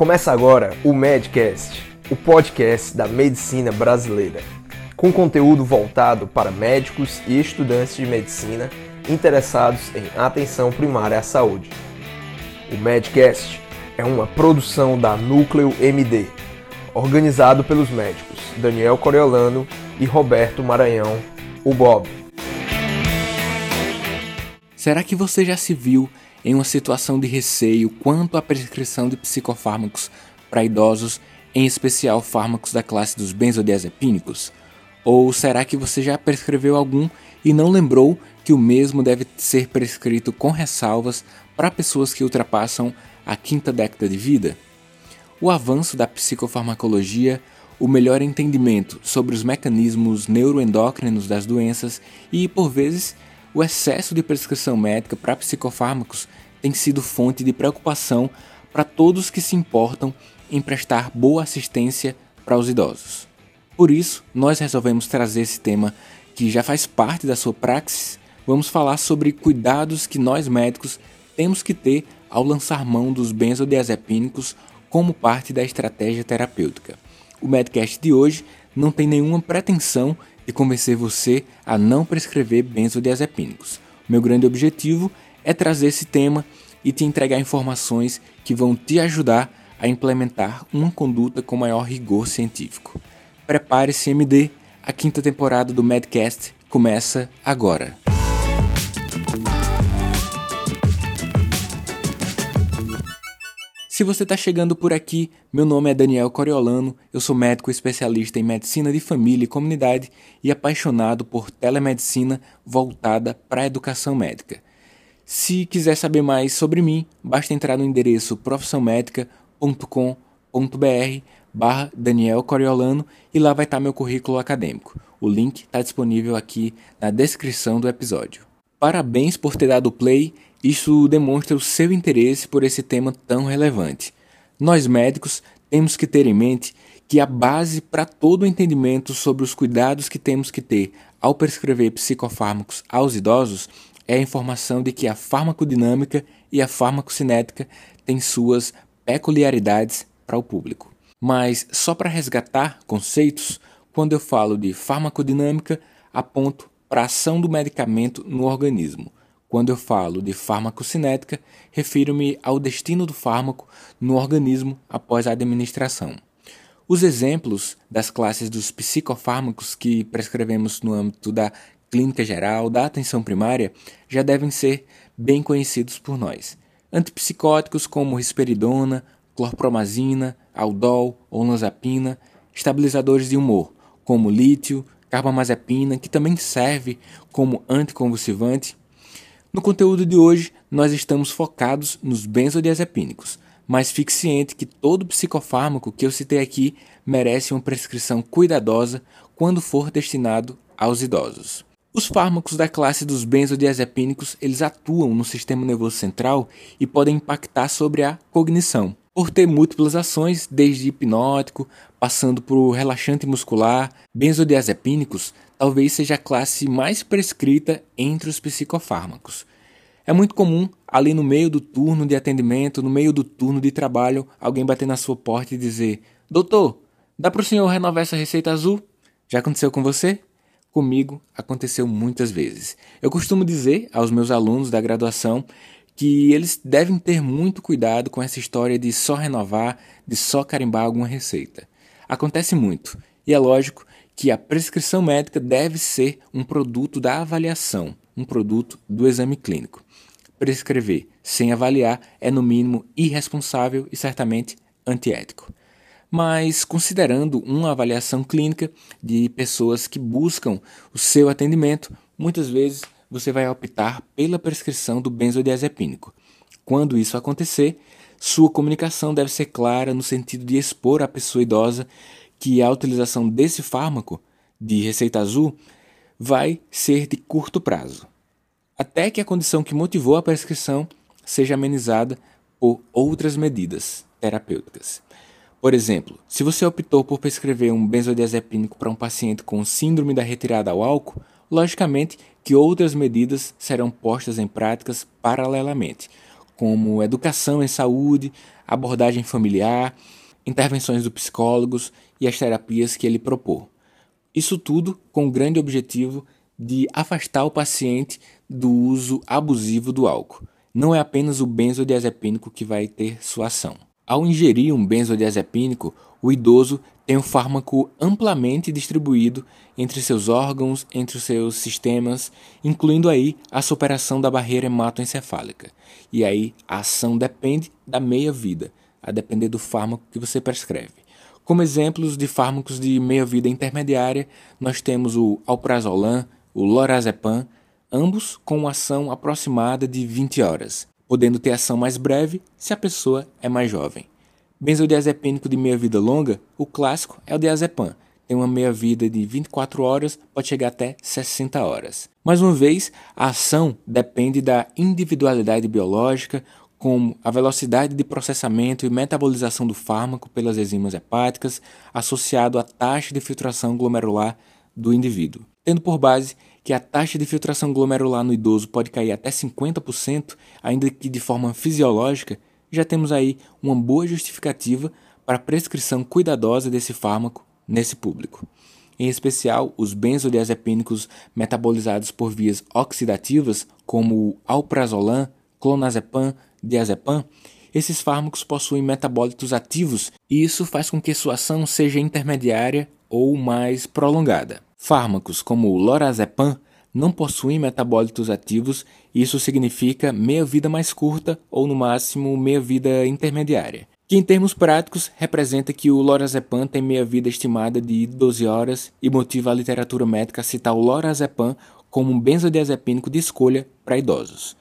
Começa agora o Medcast, o podcast da medicina brasileira, com conteúdo voltado para médicos e estudantes de medicina interessados em atenção primária à saúde. O Medcast é uma produção da Núcleo MD, organizado pelos médicos Daniel Coriolano e Roberto Maranhão, o Bob. Será que você já se viu em uma situação de receio quanto à prescrição de psicofármacos para idosos, em especial fármacos da classe dos benzodiazepínicos? Ou será que você já prescreveu algum e não lembrou que o mesmo deve ser prescrito com ressalvas para pessoas que ultrapassam a quinta década de vida? O avanço da psicofarmacologia, o melhor entendimento sobre os mecanismos neuroendócrinos das doenças e, por vezes, o excesso de prescrição médica para psicofármacos tem sido fonte de preocupação para todos que se importam em prestar boa assistência para os idosos. Por isso, nós resolvemos trazer esse tema que já faz parte da sua praxis. Vamos falar sobre cuidados que nós médicos temos que ter ao lançar mão dos benzodiazepínicos como parte da estratégia terapêutica. O Medcast de hoje não tem nenhuma pretensão de convencer você a não prescrever benzodiazepínicos. Meu grande objetivo é trazer esse tema e te entregar informações que vão te ajudar a implementar uma conduta com maior rigor científico. Prepare-se, MD, a quinta temporada do Medcast começa agora. Se você está chegando por aqui, meu nome é Daniel Coriolano, eu sou médico especialista em medicina de família e comunidade e apaixonado por telemedicina voltada para a educação médica. Se quiser saber mais sobre mim, basta entrar no endereço profissãomédica.com.br barra Daniel Coriolano e lá vai estar meu currículo acadêmico. O link está disponível aqui na descrição do episódio. Parabéns por ter dado play isso demonstra o seu interesse por esse tema tão relevante. Nós médicos temos que ter em mente que a base para todo o entendimento sobre os cuidados que temos que ter ao prescrever psicofármacos aos idosos é a informação de que a farmacodinâmica e a farmacocinética têm suas peculiaridades para o público. Mas só para resgatar conceitos, quando eu falo de farmacodinâmica, aponto para a ação do medicamento no organismo. Quando eu falo de farmacocinética, refiro-me ao destino do fármaco no organismo após a administração. Os exemplos das classes dos psicofármacos que prescrevemos no âmbito da clínica geral, da atenção primária, já devem ser bem conhecidos por nós. Antipsicóticos como risperidona, clorpromazina, aldol, olanzapina, estabilizadores de humor como lítio, carbamazepina, que também serve como anticonvulsivante, no conteúdo de hoje, nós estamos focados nos benzodiazepínicos, mas fique ciente que todo psicofármaco que eu citei aqui merece uma prescrição cuidadosa quando for destinado aos idosos. Os fármacos da classe dos benzodiazepínicos, eles atuam no sistema nervoso central e podem impactar sobre a cognição. Por ter múltiplas ações, desde hipnótico, passando por relaxante muscular, benzodiazepínicos talvez seja a classe mais prescrita entre os psicofármacos. É muito comum, ali no meio do turno de atendimento, no meio do turno de trabalho, alguém bater na sua porta e dizer: Doutor, dá para o senhor renovar essa receita azul? Já aconteceu com você? Comigo aconteceu muitas vezes. Eu costumo dizer aos meus alunos da graduação que eles devem ter muito cuidado com essa história de só renovar, de só carimbar alguma receita. Acontece muito, e é lógico que a prescrição médica deve ser um produto da avaliação, um produto do exame clínico. Prescrever sem avaliar é, no mínimo, irresponsável e certamente antiético. Mas, considerando uma avaliação clínica de pessoas que buscam o seu atendimento, muitas vezes você vai optar pela prescrição do benzodiazepínico. Quando isso acontecer, sua comunicação deve ser clara no sentido de expor à pessoa idosa que a utilização desse fármaco de receita azul vai ser de curto prazo, até que a condição que motivou a prescrição seja amenizada por outras medidas terapêuticas. Por exemplo, se você optou por prescrever um benzodiazepínico para um paciente com síndrome da retirada ao álcool, logicamente que outras medidas serão postas em práticas paralelamente, como educação em saúde, abordagem familiar, intervenções dos psicólogos e as terapias que ele propôs. Isso tudo com o grande objetivo de afastar o paciente do uso abusivo do álcool. Não é apenas o benzodiazepínico que vai ter sua ação. Ao ingerir um benzodiazepínico, o idoso tem o fármaco amplamente distribuído entre seus órgãos, entre os seus sistemas, incluindo aí a superação da barreira hematoencefálica. E aí a ação depende da meia-vida, a depender do fármaco que você prescreve. Como exemplos de fármacos de meia-vida intermediária, nós temos o alprazolam, o lorazepam, ambos com ação aproximada de 20 horas, podendo ter ação mais breve se a pessoa é mais jovem. Benzodiazepínico de meia-vida longa, o clássico é o diazepam. Tem uma meia-vida de 24 horas, pode chegar até 60 horas. Mais uma vez, a ação depende da individualidade biológica, como a velocidade de processamento e metabolização do fármaco pelas enzimas hepáticas, associado à taxa de filtração glomerular do indivíduo, tendo por base que a taxa de filtração glomerular no idoso pode cair até 50%, ainda que de forma fisiológica, já temos aí uma boa justificativa para a prescrição cuidadosa desse fármaco nesse público. Em especial, os benzodiazepínicos metabolizados por vias oxidativas, como o alprazolam, clonazepam, diazepam, esses fármacos possuem metabólitos ativos e isso faz com que sua ação seja intermediária ou mais prolongada. Fármacos como o lorazepam não possuem metabólitos ativos, isso significa meia-vida mais curta ou, no máximo, meia-vida intermediária. Que, em termos práticos, representa que o lorazepam tem meia-vida estimada de 12 horas e motiva a literatura médica a citar o lorazepam como um benzodiazepínico de escolha para idosos.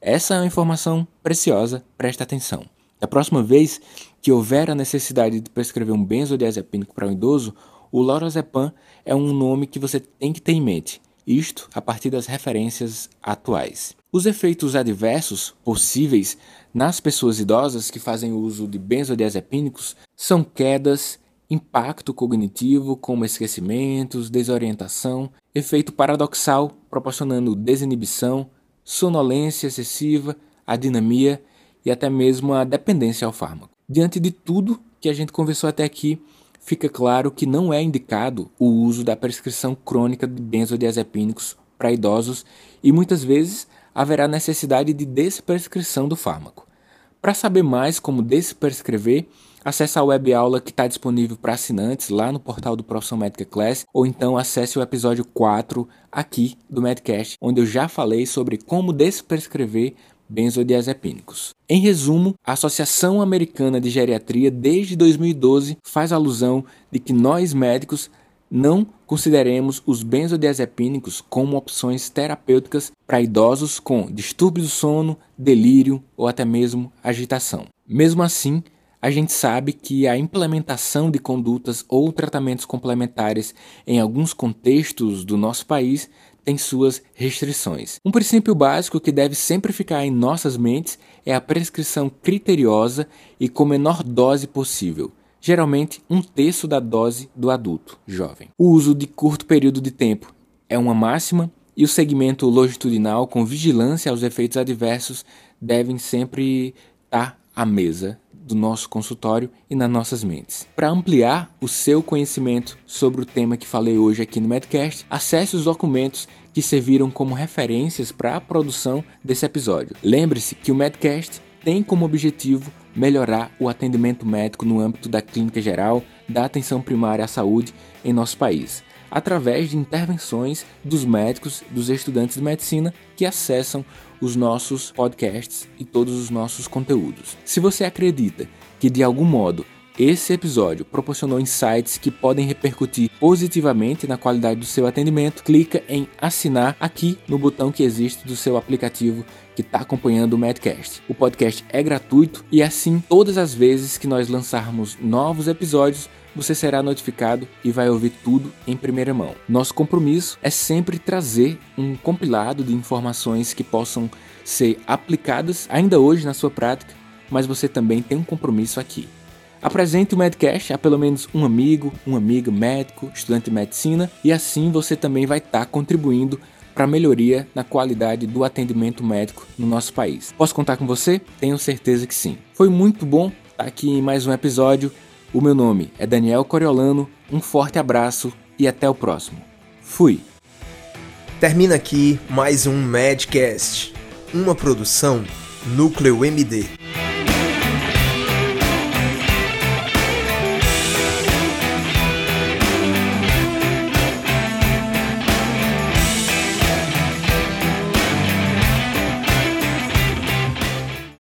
Essa é uma informação preciosa, presta atenção. Da próxima vez que houver a necessidade de prescrever um benzodiazepínico para um idoso, o lorazepam é um nome que você tem que ter em mente isto a partir das referências atuais. Os efeitos adversos possíveis nas pessoas idosas que fazem uso de benzodiazepínicos são quedas, impacto cognitivo, como esquecimentos, desorientação, efeito paradoxal, proporcionando desinibição, sonolência excessiva, adinamia e até mesmo a dependência ao fármaco. Diante de tudo que a gente conversou até aqui, fica claro que não é indicado o uso da prescrição crônica de benzodiazepínicos para idosos e muitas vezes haverá necessidade de desprescrição do fármaco. Para saber mais como desprescrever, acesse a web aula que está disponível para assinantes lá no portal do Profissão Médica Class ou então acesse o episódio 4 aqui do Medcast, onde eu já falei sobre como desprescrever benzodiazepínicos. Em resumo, a Associação Americana de Geriatria desde 2012 faz alusão de que nós médicos não consideremos os benzodiazepínicos como opções terapêuticas para idosos com distúrbio do sono, delírio ou até mesmo agitação. Mesmo assim, a gente sabe que a implementação de condutas ou tratamentos complementares em alguns contextos do nosso país tem suas restrições. Um princípio básico que deve sempre ficar em nossas mentes é a prescrição criteriosa e com menor dose possível, geralmente um terço da dose do adulto jovem. O uso de curto período de tempo é uma máxima e o segmento longitudinal com vigilância aos efeitos adversos devem sempre estar à mesa do nosso consultório e nas nossas mentes. Para ampliar o seu conhecimento sobre o tema que falei hoje aqui no Medcast, acesse os documentos que serviram como referências para a produção desse episódio. Lembre-se que o Medcast tem como objetivo melhorar o atendimento médico no âmbito da clínica geral, da atenção primária à saúde em nosso país, através de intervenções dos médicos, dos estudantes de medicina que acessam os nossos podcasts e todos os nossos conteúdos. Se você acredita que de algum modo esse episódio proporcionou insights que podem repercutir positivamente na qualidade do seu atendimento. Clica em assinar aqui no botão que existe do seu aplicativo que está acompanhando o Madcast. O podcast é gratuito e assim, todas as vezes que nós lançarmos novos episódios, você será notificado e vai ouvir tudo em primeira mão. Nosso compromisso é sempre trazer um compilado de informações que possam ser aplicadas ainda hoje na sua prática, mas você também tem um compromisso aqui. Apresente o Medcast a pelo menos um amigo, uma amiga médico, estudante de medicina, e assim você também vai estar tá contribuindo para melhoria na qualidade do atendimento médico no nosso país. Posso contar com você? Tenho certeza que sim. Foi muito bom estar aqui em mais um episódio. O meu nome é Daniel Coriolano. Um forte abraço e até o próximo. Fui. Termina aqui mais um Madcast, uma produção Núcleo MD.